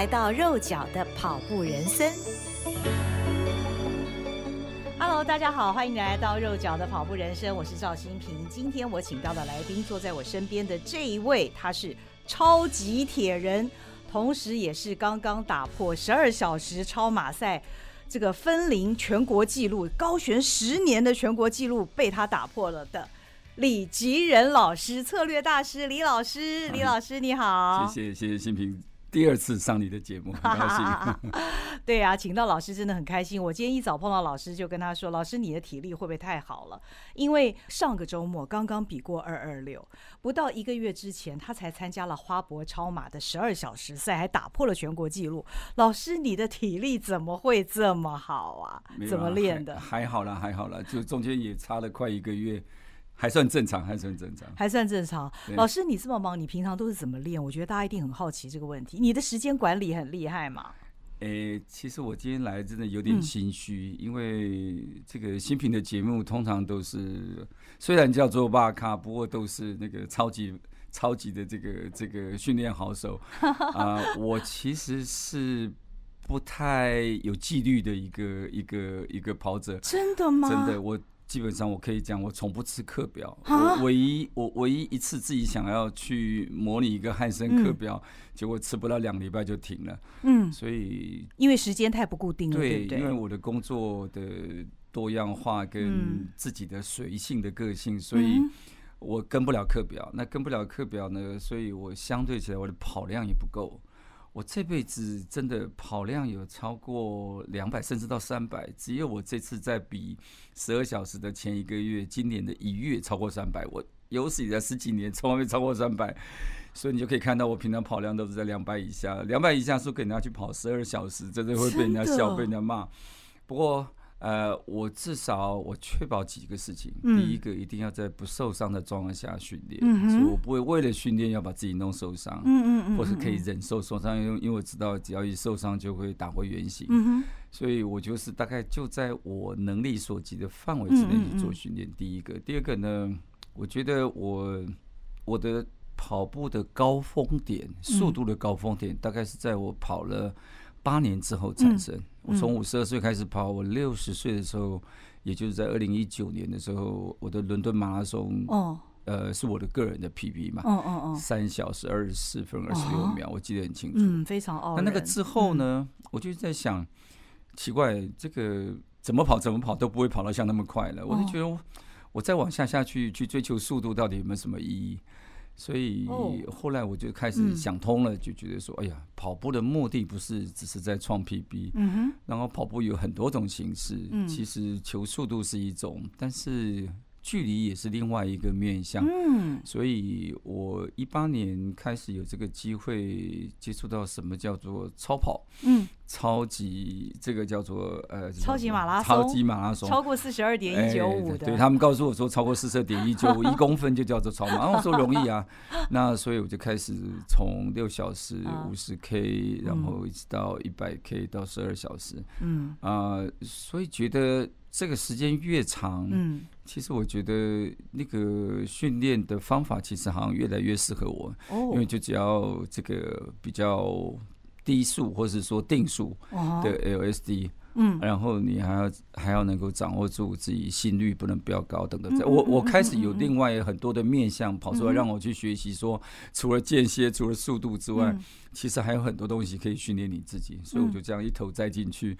来到肉脚的跑步人生。Hello，大家好，欢迎来到肉脚的跑步人生，我是赵新平。今天我请到的来宾，坐在我身边的这一位，他是超级铁人，同时也是刚刚打破十二小时超马赛。这个分龄全国纪录，高悬十年的全国纪录被他打破了的李吉仁老师，策略大师李老师，李老师你好，谢谢谢谢新平。第二次上你的节目，很高兴。对呀、啊，请到老师真的很开心。我今天一早碰到老师，就跟他说：“老师，你的体力会不会太好了？因为上个周末刚刚比过二二六，不到一个月之前，他才参加了花博超马的十二小时赛，还打破了全国纪录。老师，你的体力怎么会这么好啊？啊怎么练的？还，还好啦，还好啦，就中间也差了快一个月。” 还算正常，还算正常，还算正常。老师，你这么忙，你平常都是怎么练？我觉得大家一定很好奇这个问题。你的时间管理很厉害嘛？诶、欸，其实我今天来真的有点心虚，嗯、因为这个新品的节目通常都是虽然叫做巴卡，不过都是那个超级超级的这个这个训练好手 啊、呃。我其实是不太有纪律的一个一个一个跑者。真的吗？真的我。基本上我可以讲，我从不吃课表。我唯一我唯一一次自己想要去模拟一个汉森课表，结果吃不到两礼拜就停了。嗯，所以因为时间太不固定了，对，因为我的工作的多样化跟自己的随性的个性，所以我跟不了课表。那跟不了课表呢，所以我相对起来我的跑量也不够。我这辈子真的跑量有超过两百，甚至到三百，只有我这次在比十二小时的前一个月，今年的一月超过三百。我有史以来十几年从来没超过三百，所以你就可以看到我平常跑量都是在两百以下。两百以下说给人家去跑十二小时，真的会被人家笑，被人家骂。不过。呃，我至少我确保几个事情。嗯、第一个，一定要在不受伤的状况下训练，嗯、所以我不会为了训练要把自己弄受伤，嗯嗯嗯，或是可以忍受受伤，因为因为我知道只要一受伤就会打回原形，嗯、所以我就是大概就在我能力所及的范围之内去做训练。第一个，第二个呢，我觉得我我的跑步的高峰点，速度的高峰点，大概是在我跑了。八年之后产生。我从五十二岁开始跑，我六十岁的时候，也就是在二零一九年的时候，我的伦敦马拉松，呃，是我的个人的 PB 嘛，三小时二十四分二十六。秒，我记得很清楚，嗯，非常傲。人。那那个之后呢，我就在想，奇怪，这个怎么跑怎么跑都不会跑到像那么快了，我就觉得我再往下下去去追求速度，到底有没有什么意义？所以后来我就开始想通了，就觉得说，哎呀，跑步的目的不是只是在创 PB，然后跑步有很多种形式，其实求速度是一种，但是。距离也是另外一个面向，嗯，所以我一八年开始有这个机会接触到什么叫做超跑，嗯，超级这个叫做呃，超级马拉松，超级马拉松，超过四十二点一九五的，对，他们告诉我说超过四十二点一九五一公分就叫做超马，我说容易啊，那所以我就开始从六小时五十 K，然后一直到一百 K 到十二小时，嗯。啊，所以觉得。这个时间越长，嗯，其实我觉得那个训练的方法其实好像越来越适合我，哦，因为就只要这个比较低速或是说定速的 LSD，嗯，然后你还要还要能够掌握住自己心率不能飙高等等，我我开始有另外很多的面向跑出来让我去学习，说除了间歇，除了速度之外，其实还有很多东西可以训练你自己，所以我就这样一头栽进去。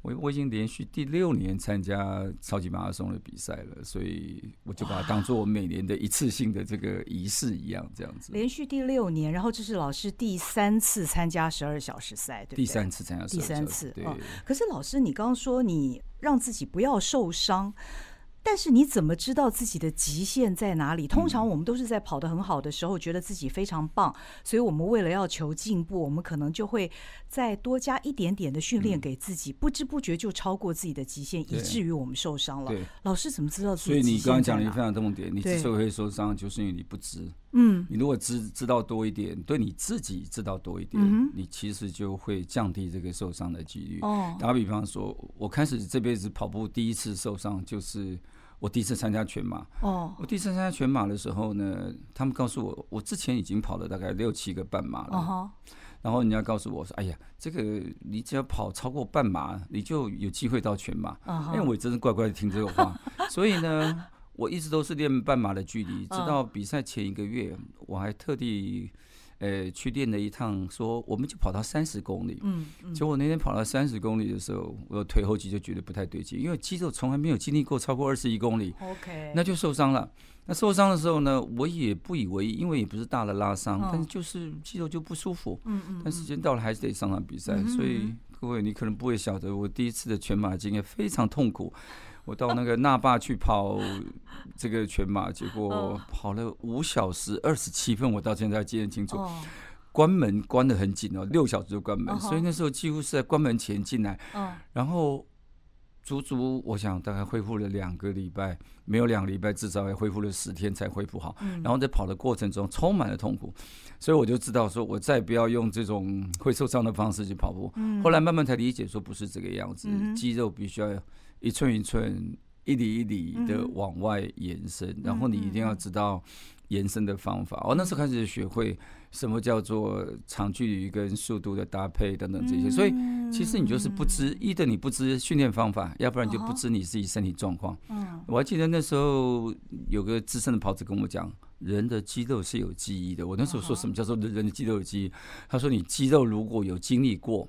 我我已经连续第六年参加超级马拉松的比赛了，所以我就把它当做我每年的一次性的这个仪式一样，这样子。连续第六年，然后这是老师第三次参加十二小时赛，对不对？第三次参加，第三次。对。可是老师，你刚刚说你让自己不要受伤，但是你怎么知道自己的极限在哪里？通常我们都是在跑得很好的时候，觉得自己非常棒，所以我们为了要求进步，我们可能就会再多加一点点的训练给自己，不知不觉就超过自己的极限，以至于我们受伤了。老师怎么知道自己？所以你刚刚讲了一个非常重点，你之所以会受伤，就是因为你不知。嗯，你如果知知道多一点，对你自己知道多一点，你其实就会降低这个受伤的几率。哦，打比方说，我开始这辈子跑步第一次受伤就是。我第一次参加全马，哦，我第一次参加全马的时候呢，他们告诉我，我之前已经跑了大概六七个半马了，然后人家告诉我说，哎呀，这个你只要跑超过半马，你就有机会到全马。因为我真是乖乖的听这个话，所以呢，我一直都是练半马的距离，直到比赛前一个月，我还特地。呃，去练了一趟，说我们就跑到三十公里。嗯，结果那天跑到三十公里的时候，我腿后肌就觉得不太对劲，因为肌肉从来没有经历过超过二十一公里。OK，那就受伤了。那受伤的时候呢，我也不以为意，因为也不是大的拉伤，但是就是肌肉就不舒服。嗯嗯。但时间到了，还是得上场比赛。所以各位，你可能不会晓得，我第一次的全马经验非常痛苦。我到那个那霸去跑这个全马，结果跑了五小时二十七分，我到现在记得清楚。关门关得很紧哦，六小时就关门，所以那时候几乎是在关门前进来。然后足足我想大概恢复了两个礼拜，没有两个礼拜，至少也恢复了十天才恢复好。然后在跑的过程中充满了痛苦，所以我就知道说，我再不要用这种会受伤的方式去跑步。后来慢慢才理解说，不是这个样子，肌肉必须要。一寸一寸、一里一里的往外延伸，然后你一定要知道延伸的方法。我那时候开始学会什么叫做长距离跟速度的搭配等等这些。所以其实你就是不知一的你不知训练方法，要不然就不知你自己身体状况。我还记得那时候有个资深的跑者跟我讲，人的肌肉是有记忆的。我那时候说什么叫做人的肌肉有记忆？他说你肌肉如果有经历过。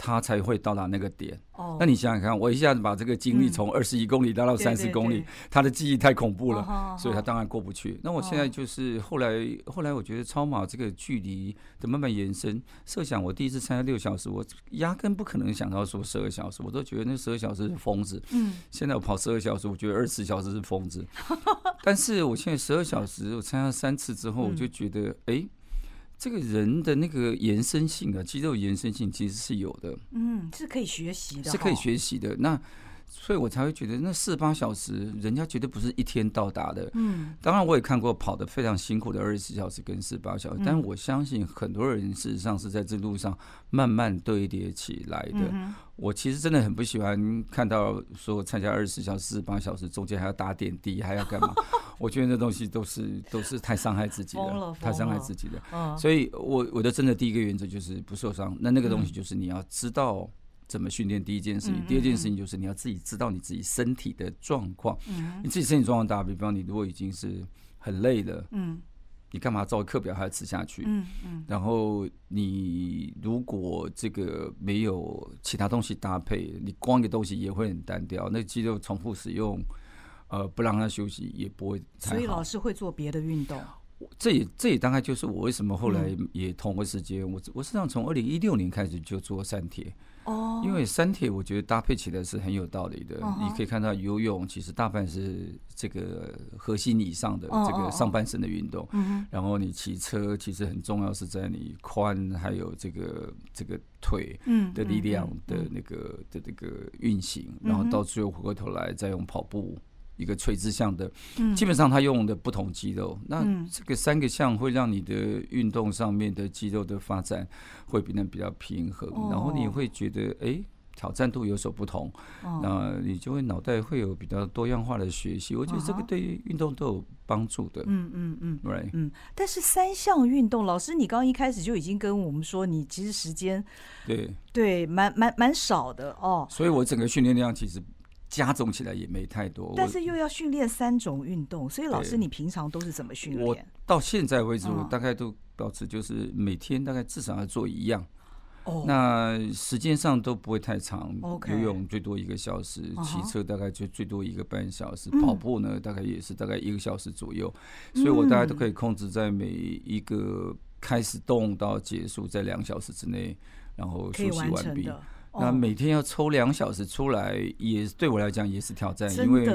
他才会到达那个点。哦，那你想想看，我一下子把这个精力从二十一公里拉到三十公里，他的记忆太恐怖了，所以他当然过不去。那我现在就是后来，后来我觉得超马这个距离的慢慢延伸。设想我第一次参加六小时，我压根不可能想到说十二小时，我都觉得那十二小时是疯子。嗯，现在我跑十二小时，我觉得二十小时是疯子。但是我现在十二小时，我参加三次之后，我就觉得，哎。这个人的那个延伸性啊，肌肉延伸性其实是有的，嗯，是可以学习的，是可以学习的。那所以我才会觉得，那四十八小时，人家绝对不是一天到达的。嗯，当然我也看过跑得非常辛苦的二十四小时跟四十八小时，但我相信很多人事实上是在这路上慢慢堆叠起来的。我其实真的很不喜欢看到说参加二十四小时、四十八小时中间还要打点滴，还要干嘛？我觉得那东西都是都是太伤害自己了，太伤害自己的。所以我我的真的第一个原则就是不受伤。那那个东西就是你要知道怎么训练。第一件事情，第二件事情就是你要自己知道你自己身体的状况。你自己身体状况打，比方你如果已经是很累了，嗯。你干嘛照课表还要吃下去？嗯嗯。然后你如果这个没有其他东西搭配，你光一个东西也会很单调。那肌肉重复使用，呃，不让它休息也不会。所以老师会做别的运动。这也这也大概就是我为什么后来也同个时间，我我实际上从二零一六年开始就做三铁。哦，因为三铁我觉得搭配起来是很有道理的。你可以看到游泳其实大半是这个核心以上的这个上半身的运动，然后你骑车其实很重要是在你髋还有这个这个腿的力量的那个的这个运行，然后到最后回过头来再用跑步。一个垂直向的，基本上他用的不同肌肉，那这个三个项会让你的运动上面的肌肉的发展会变得比较平衡，然后你会觉得哎，挑战度有所不同，那你就会脑袋会有比较多样化的学习。我觉得这个对于运动都有帮助的。嗯嗯嗯，right，嗯。但是三项运动，老师你刚刚一开始就已经跟我们说，你其实时间对对蛮蛮蛮少的哦。所以我整个训练量其实。加重起来也没太多，但是又要训练三种运动，所以老师你平常都是怎么训练？我到现在为止，我大概都保持就是每天大概至少要做一样。哦，那时间上都不会太长，游泳最多一个小时，骑车大概就最多一个半小时，跑步呢大概也是大概一个小时左右，所以我大概都可以控制在每一个开始动到结束在两小时之内，然后休息完毕。那每天要抽两小时出来，也对我来讲也是挑战，因为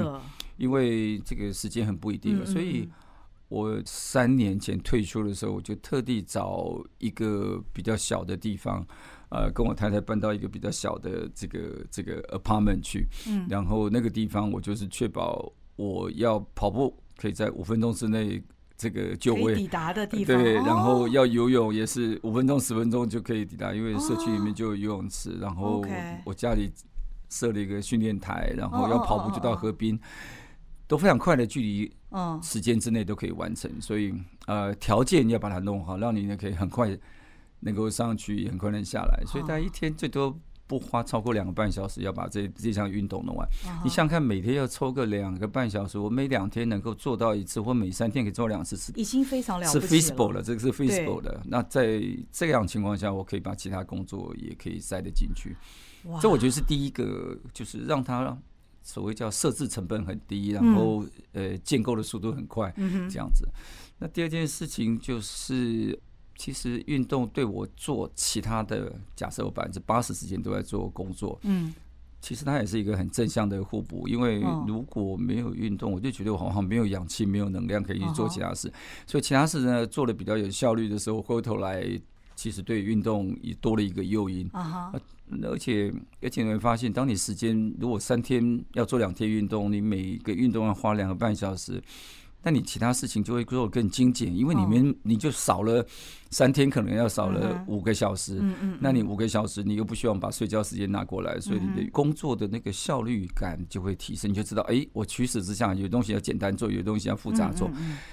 因为这个时间很不一定，所以我三年前退休的时候，我就特地找一个比较小的地方，呃，跟我太太搬到一个比较小的这个这个 apartment 去，然后那个地方我就是确保我要跑步可以在五分钟之内。这个就位抵达的地方，对，然后要游泳也是五分钟十分钟就可以抵达，因为社区里面就有游泳池，然后我家里设了一个训练台，然后要跑步就到河边，都非常快的距离，嗯，时间之内都可以完成，所以呃，条件要把它弄好，让你呢可以很快能够上去，很快能下来，所以大概一天最多。不花超过两个半小时，要把这这项运动弄完。Uh. 你想想看，每天要抽个两个半小时，我每两天能够做到一次，或每三天可以做两次，是已经非常了不起了。是 feasible 了，这个是 feasible 的。那在这样情况下，我可以把其他工作也可以塞得进去。哇这我觉得是第一个，就是让他所谓叫设置成本很低，然后、嗯、呃建构的速度很快，这样子。那第二件事情就是。其实运动对我做其他的，假设我百分之八十时间都在做工作，嗯，其实它也是一个很正向的互补。因为如果没有运动，我就觉得我好像没有氧气、没有能量可以去做其他事。所以其他事呢，做的比较有效率的时候，回过头来其实对运动也多了一个诱因。啊，而且而且你会发现，当你时间如果三天要做两天运动，你每个运动要花两个半小时。那你其他事情就会做更精简，因为里面你就少了三天，可能要少了五个小时。嗯嗯。那你五个小时，你又不希望把睡觉时间拿过来，所以你的工作的那个效率感就会提升。你就知道，哎，我取舍之下，有东西要简单做，有东西要复杂做。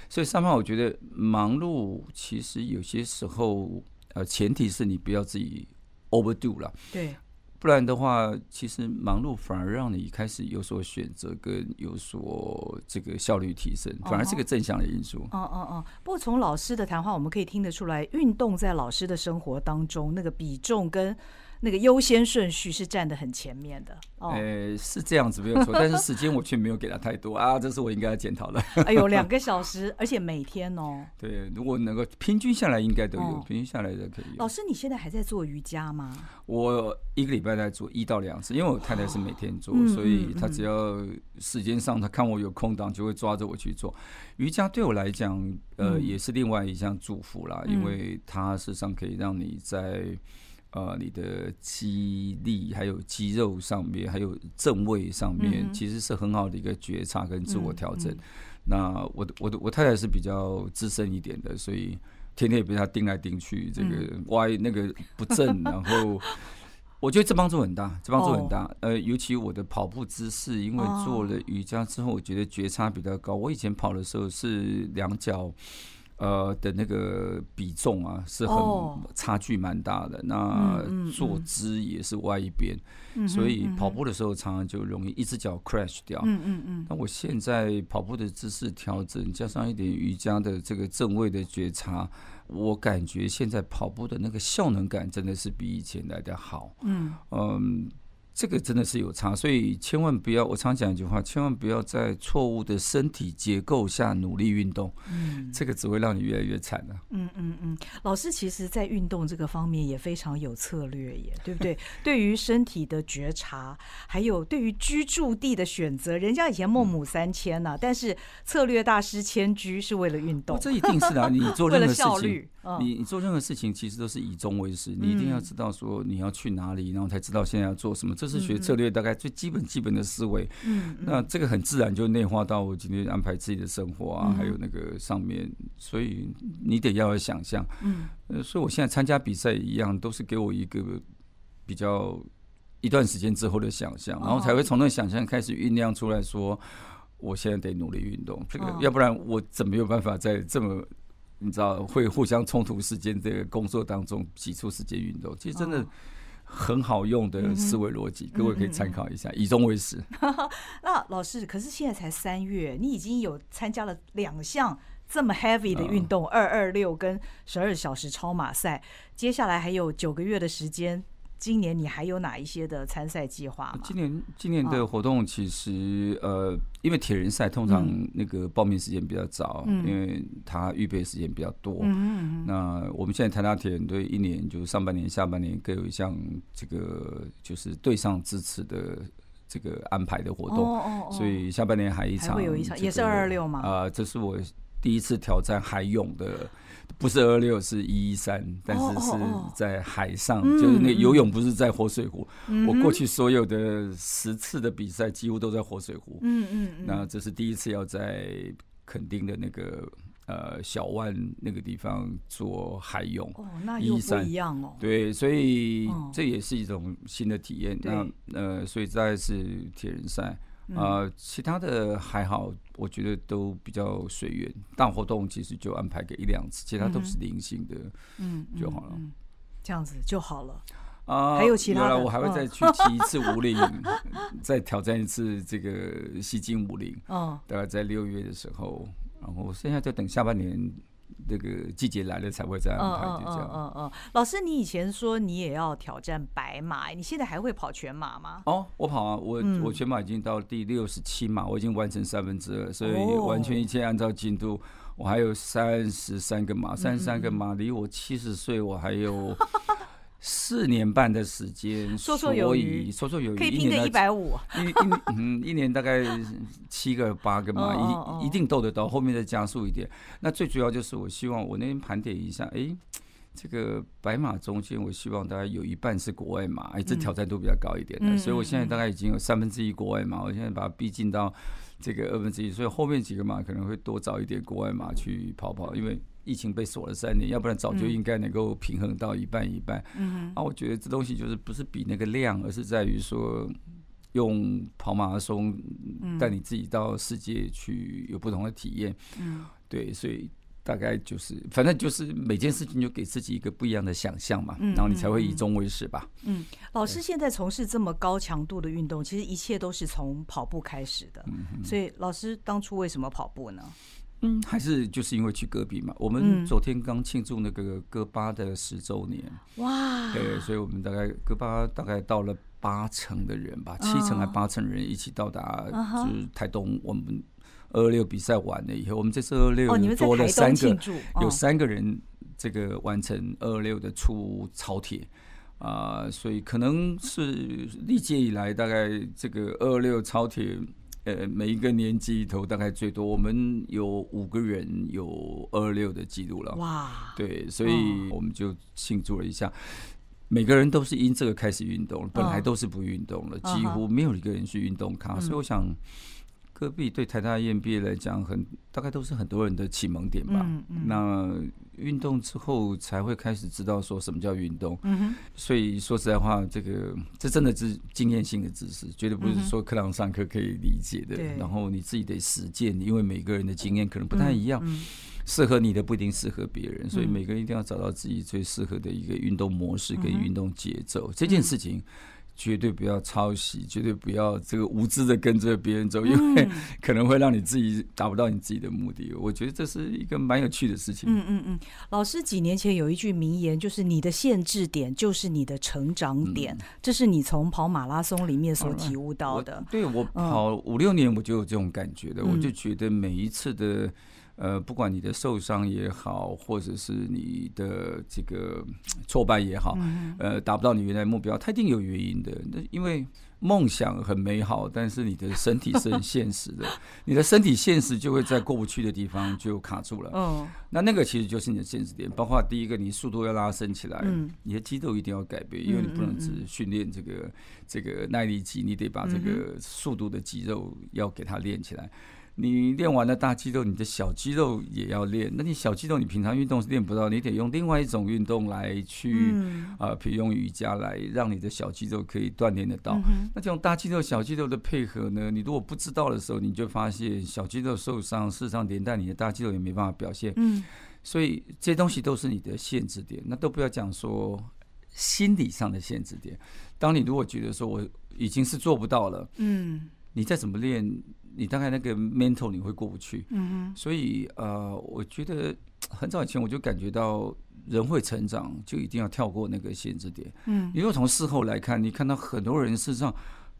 所以上面我觉得忙碌其实有些时候，呃，前提是你不要自己 overdo 了。对。不然的话，其实忙碌反而让你开始有所选择，跟有所这个效率提升，反而是个正向的因素。哦哦哦。不过从老师的谈话，我们可以听得出来，运动在老师的生活当中那个比重跟。那个优先顺序是站得很前面的，哦，欸、是这样子没有错，但是时间我却没有给他太多啊，这是我应该要检讨的。哎呦，两个小时，而且每天哦。对，如果能够平均下来，应该都有，哦、平均下来的可以。老师，你现在还在做瑜伽吗？我一个礼拜在做一到两次，因为我太太是每天做，哦、所以她只要时间上，她看我有空档，就会抓着我去做瑜伽。对我来讲，呃，也是另外一项祝福啦，嗯、因为它事实上可以让你在。呃，你的肌力还有肌肉上面，还有正位上面，其实是很好的一个觉察跟自我调整。那我的我的我太太是比较资深一点的，所以天天也被她盯来盯去，这个歪那个不正，嗯、然后 我觉得这帮助很大，这帮助很大。哦、呃，尤其我的跑步姿势，因为做了瑜伽之后，我觉得觉察比较高。我以前跑的时候是两脚。呃的那个比重啊，是很差距蛮大的。那坐姿也是歪一边，所以跑步的时候常常就容易一只脚 crash 掉。嗯嗯嗯。那我现在跑步的姿势调整，加上一点瑜伽的这个正位的觉察，我感觉现在跑步的那个效能感真的是比以前来的好。嗯嗯。这个真的是有差，所以千万不要，我常讲一句话，千万不要在错误的身体结构下努力运动，嗯，这个只会让你越来越惨啊。嗯嗯嗯，老师其实在运动这个方面也非常有策略耶，对不对？对于身体的觉察，还有对于居住地的选择，人家以前孟母三迁呐，但是策略大师迁居是为了运动，这一定是的。你 做任何事情，你你做任何事情其实都是以终为始，你一定要知道说你要去哪里，然后才知道现在要做什么。这是学策略大概最基本基本的思维，嗯，那这个很自然就内化到我今天安排自己的生活啊，还有那个上面，所以你得要有想象，嗯，呃，所以我现在参加比赛一样，都是给我一个比较一段时间之后的想象，然后才会从那个想象开始酝酿出来说，我现在得努力运动，这个要不然我怎么有办法在这么你知道会互相冲突时间这个工作当中挤出时间运动？其实真的。很好用的思维逻辑，嗯、各位可以参考一下，嗯、以终为始。那老师，可是现在才三月，你已经有参加了两项这么 heavy 的运动，二二六跟十二小时超马赛，接下来还有九个月的时间，今年你还有哪一些的参赛计划吗？今年今年的活动其实、哦、呃，因为铁人赛通常那个报名时间比较早，嗯、因为它预备时间比较多。嗯，那我们现在台大铁人队一年就是上半年、下半年各有一项这个就是队上支持的这个安排的活动。哦所以下半年还一场，还会有一场，也是二二六嘛？啊、呃，这是我第一次挑战海泳的。不是二六，是一一三，但是是在海上，哦哦哦，就是那游泳不是在活水湖。嗯、我过去所有的十次的比赛几乎都在活水湖。嗯嗯，嗯，那这是第一次要在垦丁的那个呃小湾那个地方做海泳。哦，那又不一样哦。对，所以这也是一种新的体验。哦、那呃，所以再是铁人赛。呃，其他的还好，我觉得都比较随缘。大活动其实就安排个一两次，其他都是零星的，嗯，就好了、嗯嗯嗯。这样子就好了。啊、呃，还有其他的，我还会再去骑一次五岭，再挑战一次这个西京五岭。哦，大概在六月的时候，然后剩下就等下半年。这个季节来了才会再安排，就这样。嗯嗯。老师，你以前说你也要挑战白马，你现在还会跑全马吗？哦，我跑啊，我、嗯、我全马已经到第六十七马，我已经完成三分之二，所以完全一切按照进度。我还有三十三个马，三十三个马离我七十岁我还有。四年半的时间，绰绰有余，绰绰有余，可以拼个一百五。一一嗯，一年大概七个八个嘛，一一定斗得到。后面再加速一点。那最主要就是，我希望我那天盘点一下，哎，这个白马中间，我希望大概有一半是国外马，哎，这挑战度比较高一点的。所以我现在大概已经有三分之一国外马，我现在把它逼近到这个二分之一，所以后面几个马可能会多找一点国外马去跑跑，因为。疫情被锁了三年，要不然早就应该能够平衡到一半一半。嗯，啊，我觉得这东西就是不是比那个量，而是在于说用跑马拉松带你自己到世界去有不同的体验。嗯，对，所以大概就是，反正就是每件事情就给自己一个不一样的想象嘛，然后你才会以终为始吧。嗯，老师现在从事这么高强度的运动，其实一切都是从跑步开始的。嗯，所以老师当初为什么跑步呢？嗯，还是就是因为去戈壁嘛。我们昨天刚庆祝那个戈巴的十周年，哇！对，所以我们大概戈巴大概到了八成的人吧，七成还八成人一起到达，就是台东。我们二二六比赛完了以后，我们这次二二六多了三个，有三个人这个完成二二六的出超铁啊，所以可能是历届以来大概这个二二六超铁。呃，每一个年级里头大概最多，我们有五个人有二六的记录了。哇！对，所以我们就庆祝了一下。每个人都是因这个开始运动，本来都是不运动了，几乎没有一个人去运动咖。所以我想。戈壁对台大 EMBA 来讲，很大概都是很多人的启蒙点吧。嗯嗯、那运动之后才会开始知道说什么叫运动。嗯、哼所以说实在话，这个这真的是经验性的知识，绝对不是说课堂上课可以理解的。嗯、然后你自己得实践，因为每个人的经验可能不太一样，适、合你的不一定适合别人，所以每个人一定要找到自己最适合的一个运动模式跟运动节奏。嗯、这件事情。绝对不要抄袭，绝对不要这个无知的跟着别人走，因为可能会让你自己达不到你自己的目的。我觉得这是一个蛮有趣的事情。嗯嗯嗯，老师几年前有一句名言，就是你的限制点就是你的成长点，嗯、这是你从跑马拉松里面所体悟到的。我对我跑五六年，我就有这种感觉的，嗯、我就觉得每一次的。呃，不管你的受伤也好，或者是你的这个挫败也好，呃，达不到你原来目标，它一定有原因的。那因为梦想很美好，但是你的身体是很现实的，你的身体现实就会在过不去的地方就卡住了。哦，那那个其实就是你的现实点。包括第一个，你速度要拉伸起来，你的肌肉一定要改变，因为你不能只训练这个这个耐力肌，你得把这个速度的肌肉要给它练起来。你练完了大肌肉，你的小肌肉也要练。那你小肌肉，你平常运动是练不到，你得用另外一种运动来去啊，比如用瑜伽来让你的小肌肉可以锻炼得到。那这种大肌肉、小肌肉的配合呢，你如果不知道的时候，你就发现小肌肉受伤，事实上连带你的大肌肉也没办法表现。嗯所以这些东西都是你的限制点。那都不要讲说心理上的限制点。当你如果觉得说我已经是做不到了，嗯，你再怎么练。你大概那个 mental 你会过不去，嗯哼，所以呃，我觉得很早以前我就感觉到人会成长，就一定要跳过那个限制点。嗯，因为从事后来看，你看到很多人事实上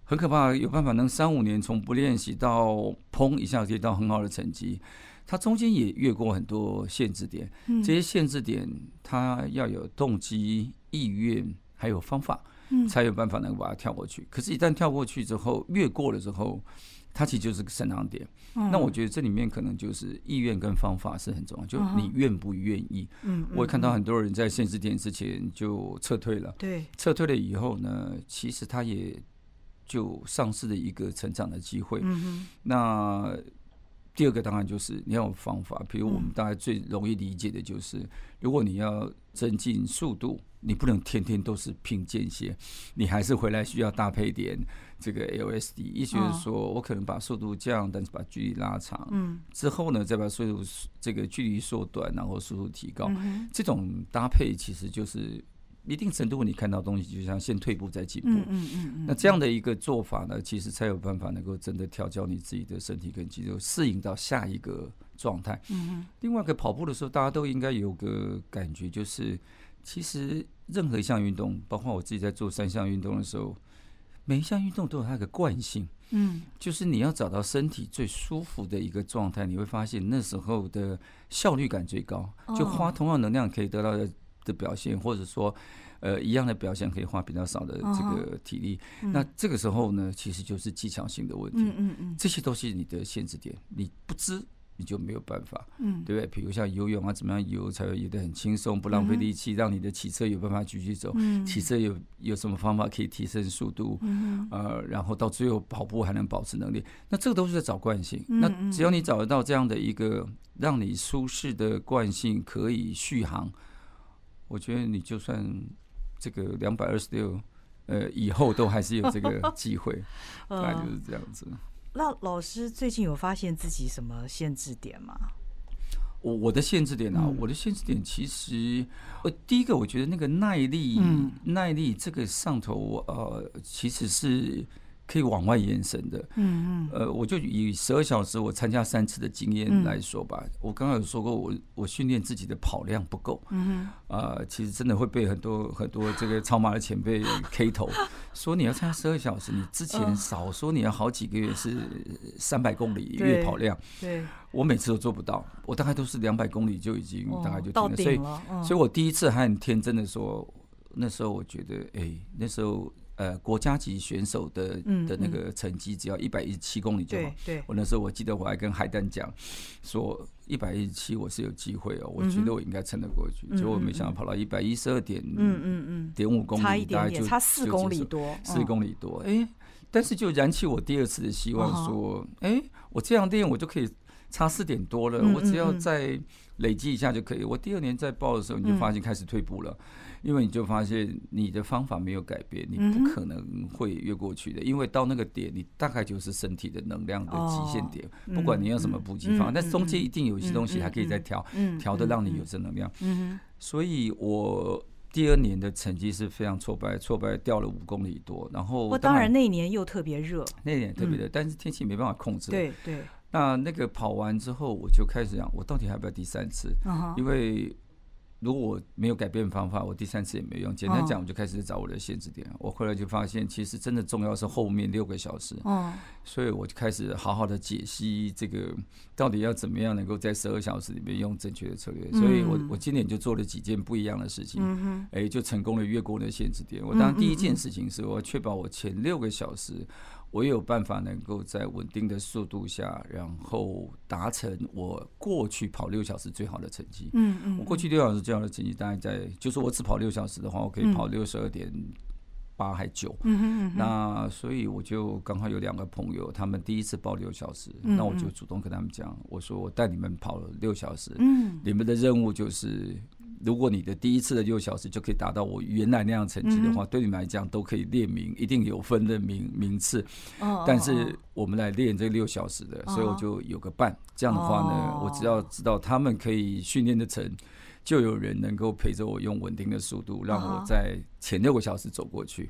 很可怕，有办法能三五年从不练习到砰一下可以到很好的成绩，他中间也越过很多限制点。嗯，这些限制点，他要有动机、意愿，还有方法，才有办法能把它跳过去。可是，一旦跳过去之后，越过了之后，它其实就是个升浪点。嗯、那我觉得这里面可能就是意愿跟方法是很重要，就你愿不愿意。嗯，我也看到很多人在限制点之前就撤退了。对，撤退了以后呢，其实他也就丧失了一个成长的机会。那第二个当然就是你要有方法，比如我们大家最容易理解的就是，如果你要增进速度。你不能天天都是拼间歇，你还是回来需要搭配点这个 LSD，意思就是说我可能把速度降，但是把距离拉长，嗯，之后呢再把速度这个距离缩短，然后速度提高，这种搭配其实就是一定程度你看到东西，就像先退步再进步，嗯嗯嗯，那这样的一个做法呢，其实才有办法能够真的调教你自己的身体跟肌肉，适应到下一个状态。嗯，另外一个跑步的时候，大家都应该有个感觉，就是。其实任何一项运动，包括我自己在做三项运动的时候，每一项运动都有它的惯性。嗯，就是你要找到身体最舒服的一个状态，你会发现那时候的效率感最高。就花同样能量可以得到的的表现，或者说呃一样的表现可以花比较少的这个体力。那这个时候呢，其实就是技巧性的问题。嗯嗯嗯，这些都是你的限制点，你不知。你就没有办法，嗯，对不对？比如像游泳啊，怎么样游才会游得很轻松，不浪费力气，让你的骑车有办法继续走。嗯，骑车有有什么方法可以提升速度？嗯，呃，然后到最后跑步还能保持能力，那这个都是在找惯性。那只要你找得到这样的一个让你舒适的惯性，可以续航，我觉得你就算这个两百二十六，呃，以后都还是有这个机会，大概就是这样子。那老师最近有发现自己什么限制点吗？我我的限制点啊，嗯、我的限制点其实，呃，第一个我觉得那个耐力，嗯、耐力这个上头，呃，其实是。可以往外延伸的，嗯嗯，呃，我就以十二小时我参加三次的经验来说吧。我刚刚有说过，我我训练自己的跑量不够，嗯呃，其实真的会被很多很多这个超马的前辈 K 头。说，你要参加十二小时，你之前少说你要好几个月是三百公里月跑量，对，我每次都做不到，我大概都是两百公里就已经大概就停了，所以所以我第一次还很天真的说，那时候我觉得，哎，那时候。呃，国家级选手的的那个成绩只要一百一十七公里就好。对，我那时候我记得我还跟海丹讲，说一百一十七我是有机会哦，我觉得我应该撑得过去。结果我没想到跑到一百一十二点，嗯嗯嗯，点五公里，差一点点，差四公里多，四公里多。哎，但是就燃起我第二次的希望，说，哎，我这样练我就可以差四点多了，我只要再累积一下就可以。我第二年再报的时候，你就发现开始退步了。因为你就发现你的方法没有改变，你不可能会越过去的。因为到那个点，你大概就是身体的能量的极限点。不管你用什么补给方，但中间一定有一些东西还可以再调，调的让你有正能量。所以我第二年的成绩是非常挫败，挫败掉了五公里多。然后，我当然那一年又特别热，那一年特别热，但是天气没办法控制。对对。那那个跑完之后，我就开始想，我到底还要不要第三次？因为。如果我没有改变方法，我第三次也没用。简单讲，我就开始找我的限制点。我后来就发现，其实真的重要是后面六个小时。所以我就开始好好的解析这个到底要怎么样能够在十二小时里面用正确的策略。所以我我今年就做了几件不一样的事情。哎，就成功的越过了限制点。我当然第一件事情是我要确保我前六个小时。我有办法能够在稳定的速度下，然后达成我过去跑六小时最好的成绩。嗯嗯，我过去六小时最好的成绩大概在，就是我只跑六小时的话，我可以跑六十二点八还九。嗯嗯，那所以我就刚好有两个朋友，他们第一次报六小时，那我就主动跟他们讲，我说我带你们跑了六小时。嗯，你们的任务就是。如果你的第一次的六小时就可以达到我原来那样成绩的话，对你们来讲都可以列名，一定有分的名名次。但是我们来练这六小时的，所以我就有个伴。这样的话呢，我只要知道他们可以训练的成，就有人能够陪着我用稳定的速度，让我在前六个小时走过去。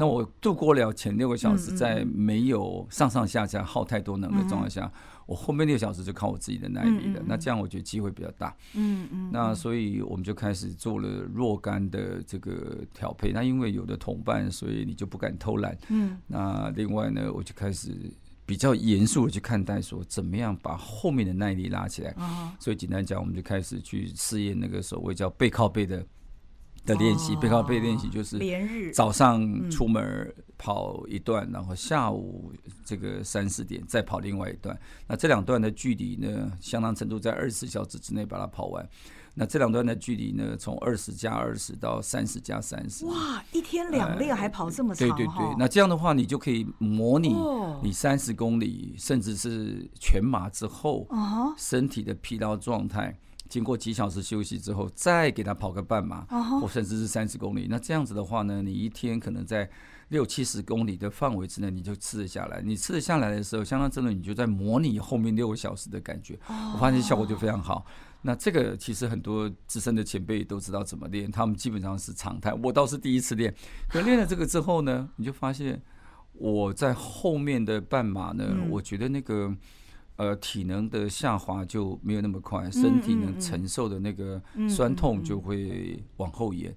那我度过了前六个小时，在没有上上下下耗太多能的状况下。我后面六小时就靠我自己的耐力了。嗯嗯、那这样我觉得机会比较大。嗯嗯。嗯那所以我们就开始做了若干的这个调配。那因为有的同伴，所以你就不敢偷懒。嗯。那另外呢，我就开始比较严肃的去看待，说怎么样把后面的耐力拉起来。哦、所以简单讲，我们就开始去试验那个所谓叫背靠背的。的练习，背靠背练习就是连日早上出门跑一段，然后下午这个三四点再跑另外一段。那这两段的距离呢，相当程度在二十四小时之内把它跑完。那这两段的距离呢，从二十加二十到三十加三十。哇，一天两练还跑这么长？对对对，那这样的话，你就可以模拟你三十公里，甚至是全马之后，身体的疲劳状态。经过几小时休息之后，再给他跑个半马，uh. 或甚至是三十公里。那这样子的话呢，你一天可能在六七十公里的范围之内，你就吃得下来。你吃得下来的时候，相当真的，你就在模拟后面六个小时的感觉。Uh. 我发现效果就非常好。那这个其实很多资深的前辈都知道怎么练，他们基本上是常态。我倒是第一次练，可练了这个之后呢，你就发现我在后面的半马呢，嗯、我觉得那个。呃，体能的下滑就没有那么快，身体能承受的那个酸痛就会往后延，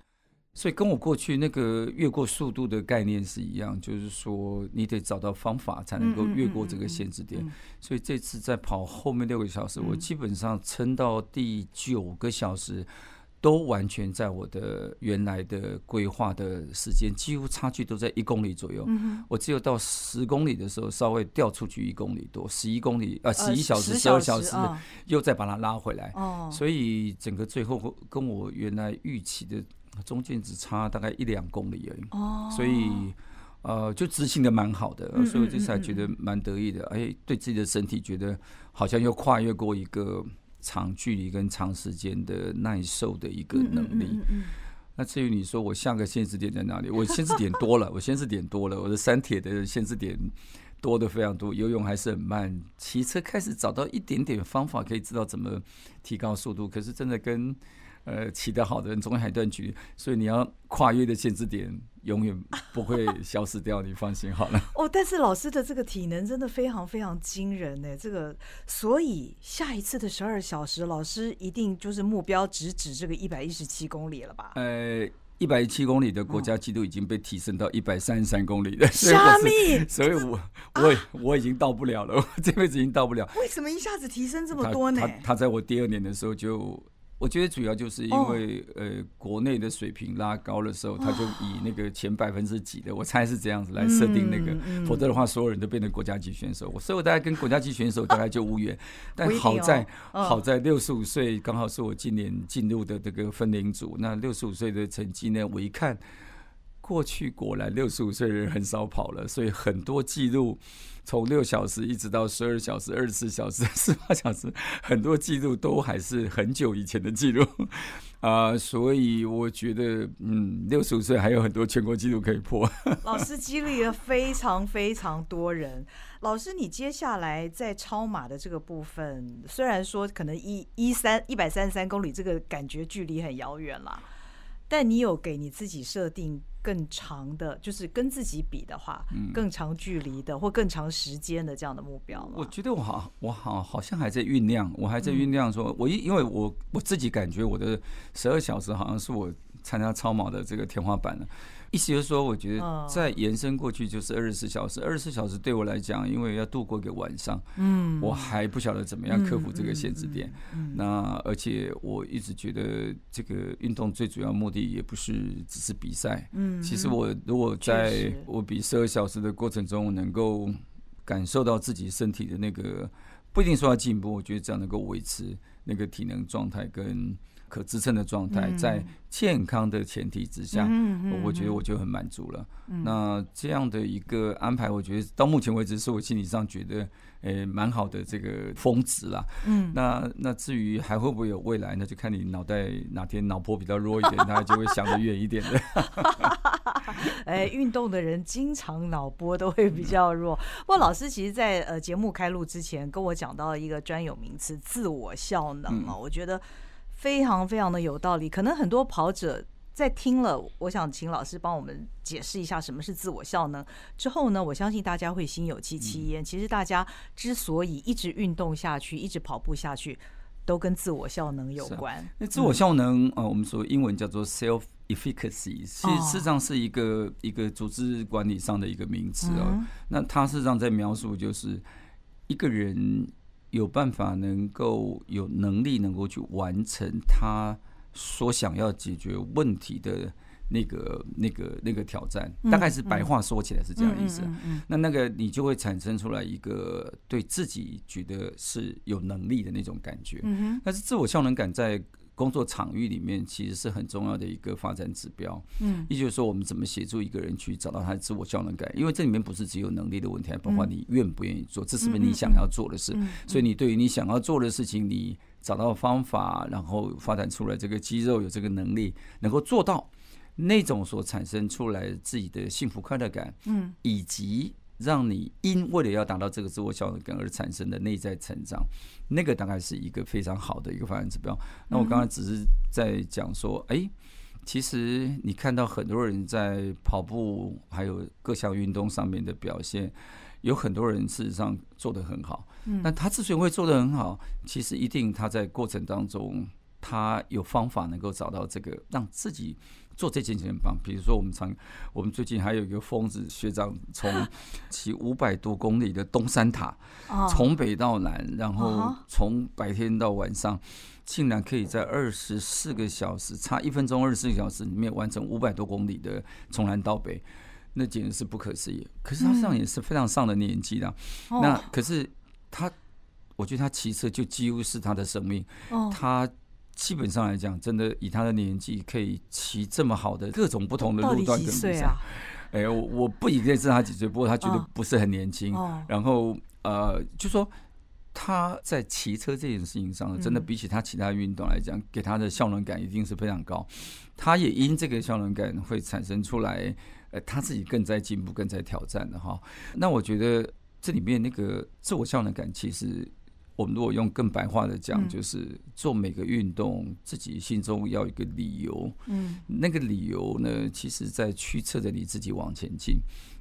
所以跟我过去那个越过速度的概念是一样，就是说你得找到方法才能够越过这个限制点。所以这次在跑后面六个小时，我基本上撑到第九个小时。都完全在我的原来的规划的时间，几乎差距都在一公里左右。嗯、我只有到十公里的时候稍微掉出去一公里多，十一公里啊，十一小时、十二小时，又再把它拉回来。哦、所以整个最后跟我原来预期的中间只差大概一两公里而已。哦、所以呃，就执行的蛮好的，所以我这次还觉得蛮得意的。哎，对自己的身体觉得好像又跨越过一个。长距离跟长时间的耐受的一个能力。那至于你说我下个限制点在哪里？我限制点多了，我限制点多了，我的三铁的限制点多的非常多。游泳还是很慢，骑车开始找到一点点方法，可以知道怎么提高速度。可是真的跟呃骑得好的人总有一段距离，所以你要跨越的限制点。永远不会消失掉，你放心好了。哦，但是老师的这个体能真的非常非常惊人呢。这个，所以下一次的十二小时，老师一定就是目标直指这个一百一十七公里了吧？呃，一百一十七公里的国家纪录已经被提升到一百三十三公里了。虾米？所以我我我已经到不了了，我这辈子已经到不了。为什么一下子提升这么多呢？他他在我第二年的时候就。我觉得主要就是因为呃，国内的水平拉高的时候，他就以那个前百分之几的，我猜是这样子来设定那个，否则的话，所有人都变成国家级选手。我所以我大概跟国家级选手大概就无缘。但好在好在六十五岁刚好是我今年进入的这个分龄组。那六十五岁的成绩呢，我一看，过去果然六十五岁的人很少跑了，所以很多记录。从六小时一直到十二小时、二十四小时、十八小时，很多记录都还是很久以前的记录啊、所以我觉得，嗯，六十五岁还有很多全国纪录可以破。老师激励了非常非常多人。老师，你接下来在超马的这个部分，虽然说可能一一三一百三十三公里这个感觉距离很遥远啦，但你有给你自己设定？更长的，就是跟自己比的话，嗯、更长距离的或更长时间的这样的目标。我觉得我好，我好好像还在酝酿，我还在酝酿。说，我因因为我我自己感觉我的十二小时好像是我参加超马的这个天花板了。意思就是说，我觉得再延伸过去就是二十四小时。二十四小时对我来讲，因为要度过一个晚上，嗯，我还不晓得怎么样克服这个限制点。那而且我一直觉得，这个运动最主要目的也不是只是比赛。嗯，其实我如果在我比十二小时的过程中，能够感受到自己身体的那个不一定说要进步，我觉得这样能够维持那个体能状态跟。可支撑的状态，在健康的前提之下，我觉得我就很满足了。那这样的一个安排，我觉得到目前为止是我心理上觉得诶蛮好的这个峰值啦。嗯，那那至于还会不会有未来，那就看你脑袋哪天脑波比较弱一点，他就会想得远一点的。哎，运动的人经常脑波都会比较弱。不过老师其实，在呃节目开录之前跟我讲到了一个专有名词“自我效能”啊，我觉得。非常非常的有道理，可能很多跑者在听了，我想请老师帮我们解释一下什么是自我效能。之后呢，我相信大家会心有戚戚焉。其实大家之所以一直运动下去，一直跑步下去，都跟自我效能有关。那自我效能啊，我们说英文叫做 self efficacy，其实事实上是一个一个组织管理上的一个名词啊。那它事实上在描述就是一个人有办法能够有能力能够去完成他。所想要解决问题的那个、那个、那个挑战，大概是白话说起来是这样意思。那那个你就会产生出来一个对自己觉得是有能力的那种感觉。但是自我效能感在工作场域里面其实是很重要的一个发展指标。嗯，也就是说，我们怎么协助一个人去找到他的自我效能感？因为这里面不是只有能力的问题，还包括你愿不愿意做，这是不是你想要做的事？所以你对于你想要做的事情，你。找到方法，然后发展出来这个肌肉有这个能力，能够做到那种所产生出来自己的幸福快乐感，嗯，以及让你因为了要达到这个自我效能感而产生的内在成长，那个大概是一个非常好的一个发展指标。那我刚刚只是在讲说，哎，其实你看到很多人在跑步还有各项运动上面的表现。有很多人事实上做得很好，嗯，但他之所以会做得很好，其实一定他在过程当中，他有方法能够找到这个让自己做这件事情很棒。比如说，我们常我们最近还有一个疯子学长，从骑五百多公里的东山塔，从北到南，然后从白天到晚上，竟然可以在二十四个小时，差一分钟，二十四个小时里面完成五百多公里的从南到北。那简直是不可思议，可是他实际上也是非常上了年纪的。嗯、那可是他，我觉得他骑车就几乎是他的生命。哦、他基本上来讲，真的以他的年纪，可以骑这么好的各种不同的路段跟比赛。哎、欸，我我不一定知道他几岁，不过他绝对不是很年轻。哦、然后呃，就说他在骑车这件事情上，真的比起他其他运动来讲，给他的效能感一定是非常高。他也因这个效能感会产生出来。呃，他自己更在进步，更在挑战的哈。那我觉得这里面那个自我效能感，其实我们如果用更白话的讲，就是做每个运动，自己心中要有一个理由。嗯，那个理由呢，其实在驱策着你自己往前进。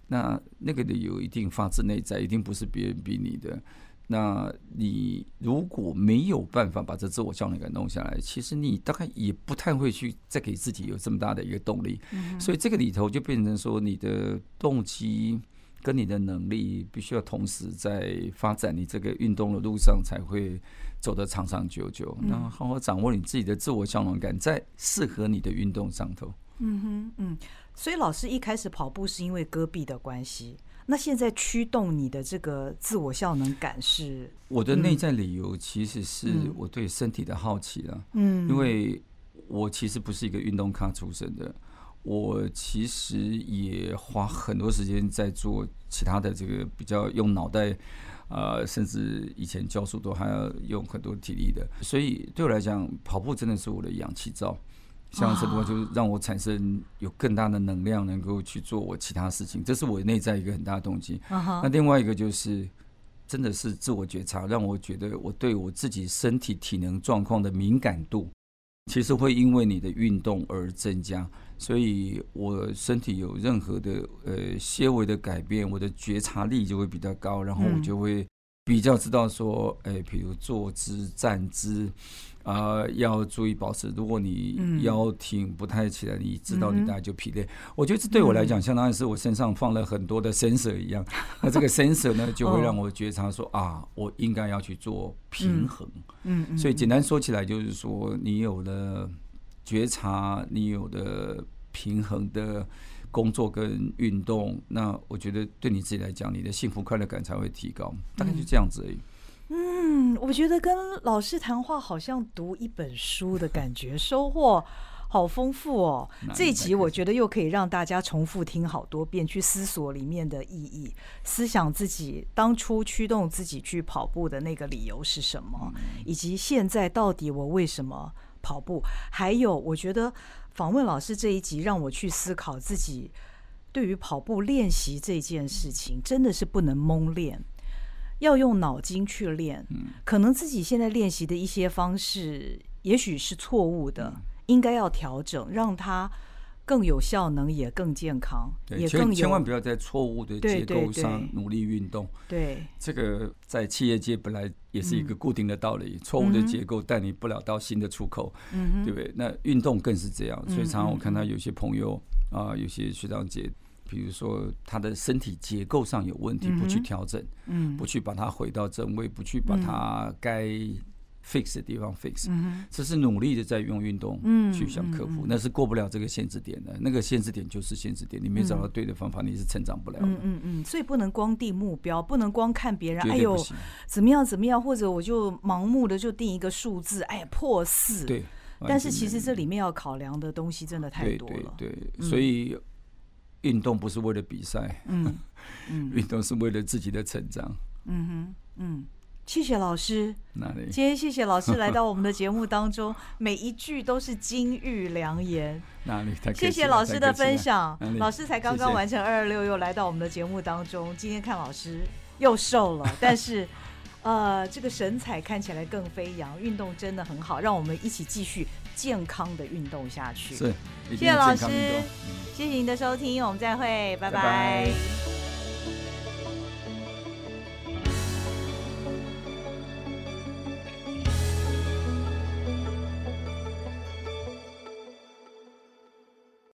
那那个理由一定发自内在，一定不是别人逼你的。那你如果没有办法把这自我效能感弄下来，其实你大概也不太会去再给自己有这么大的一个动力。所以这个里头就变成说，你的动机跟你的能力必须要同时在发展，你这个运动的路上才会走得长长久久。然后好好掌握你自己的自我效能感，在适合你的运动上头。嗯哼，嗯。所以老师一开始跑步是因为戈壁的关系。那现在驱动你的这个自我效能感是？我的内在理由其实是我对身体的好奇了。嗯，因为我其实不是一个运动咖出身的，我其实也花很多时间在做其他的这个比较用脑袋，呃，甚至以前教书都还要用很多体力的，所以对我来讲，跑步真的是我的氧气罩。像这个就是让我产生有更大的能量，能够去做我其他事情，这是我内在一个很大的动机。那另外一个就是，真的是自我觉察，让我觉得我对我自己身体体能状况的敏感度，其实会因为你的运动而增加。所以我身体有任何的呃些微的改变，我的觉察力就会比较高，然后我就会比较知道说，哎，比如坐姿、站姿。啊、呃，要注意保持。如果你腰挺不太起来，嗯、你知道你大概就疲累。嗯、我觉得这对我来讲，相当于是我身上放了很多的 sensor 一样。嗯、那这个 sensor 呢，就会让我觉察说、哦、啊，我应该要去做平衡。嗯，嗯，所以简单说起来，就是说你有了觉察，你有的平衡的工作跟运动，那我觉得对你自己来讲，你的幸福快乐感才会提高。大概就这样子而已。嗯，我觉得跟老师谈话好像读一本书的感觉，收获好丰富哦。这一集我觉得又可以让大家重复听好多遍，去思索里面的意义，思想自己当初驱动自己去跑步的那个理由是什么，以及现在到底我为什么跑步。还有，我觉得访问老师这一集让我去思考自己对于跑步练习这件事情，真的是不能蒙练。要用脑筋去练，可能自己现在练习的一些方式，也许是错误的，应该要调整，让它更有效能，也更健康，对也更千万不要在错误的结构上努力运动。对，这个在企业界本来也是一个固定的道理，错误、嗯、的结构带你不了到新的出口，嗯、对不对？那运动更是这样，所以常常我看到有些朋友啊、呃，有些学长姐。比如说，他的身体结构上有问题，不去调整，嗯，不去把它回到正位，不去把它该 fix 的地方 fix，嗯，这是努力的在用运动，嗯，去想克服，那是过不了这个限制点的。那个限制点就是限制点，你没找到对的方法，你是成长不了的。嗯嗯嗯，所以不能光定目标，不能光看别人，哎呦，怎么样怎么样，或者我就盲目的就定一个数字，哎呀破四，对。但是其实这里面要考量的东西真的太多了，对，所以。运动不是为了比赛，嗯，嗯，运动是为了自己的成长，嗯哼，嗯，谢谢老师，哪里？今天谢谢老师来到我们的节目当中，每一句都是金玉良言，哪里？谢谢老师的分享，老师才刚刚完成二二六，又来到我们的节目当中，今天看老师又瘦了，但是。呃，这个神采看起来更飞扬，运动真的很好，让我们一起继续健康的运动下去。是，谢谢老师，谢谢您的收听，我们再会，拜拜。拜拜。